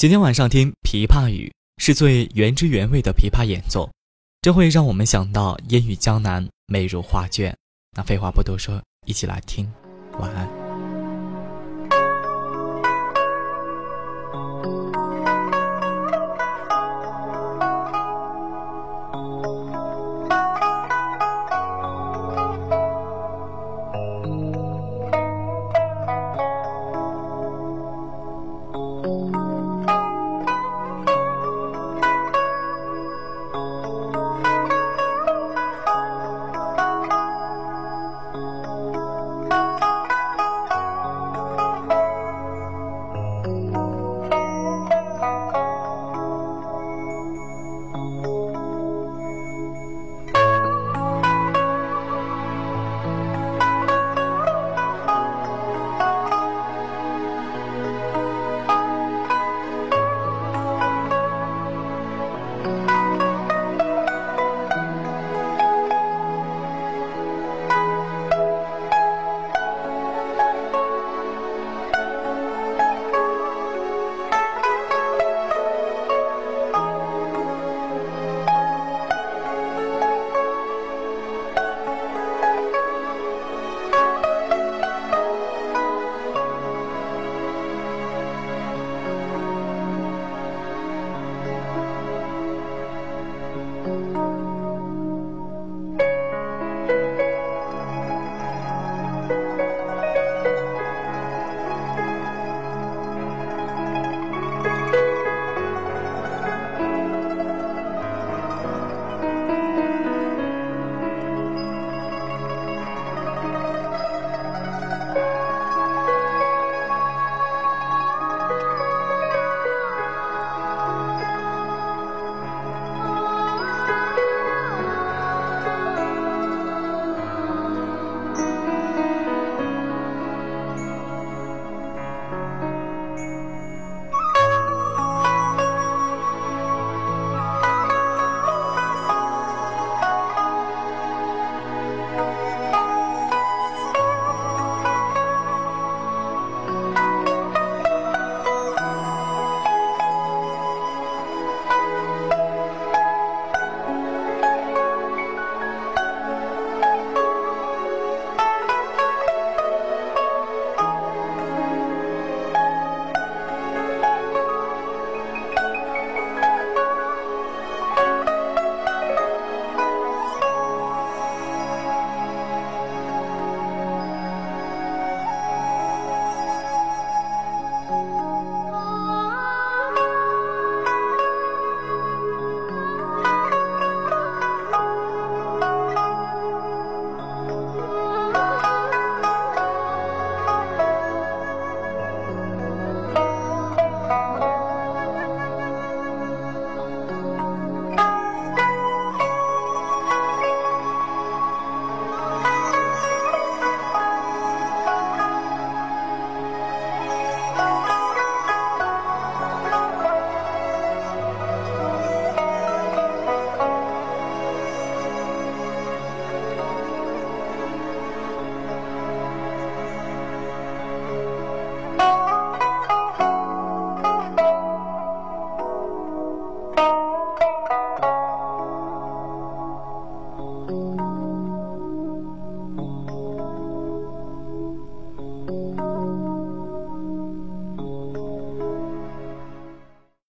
今天晚上听琵琶语是最原汁原味的琵琶演奏这会让我们想到烟雨江南美如画卷。那废话不多说一起来听。晚安。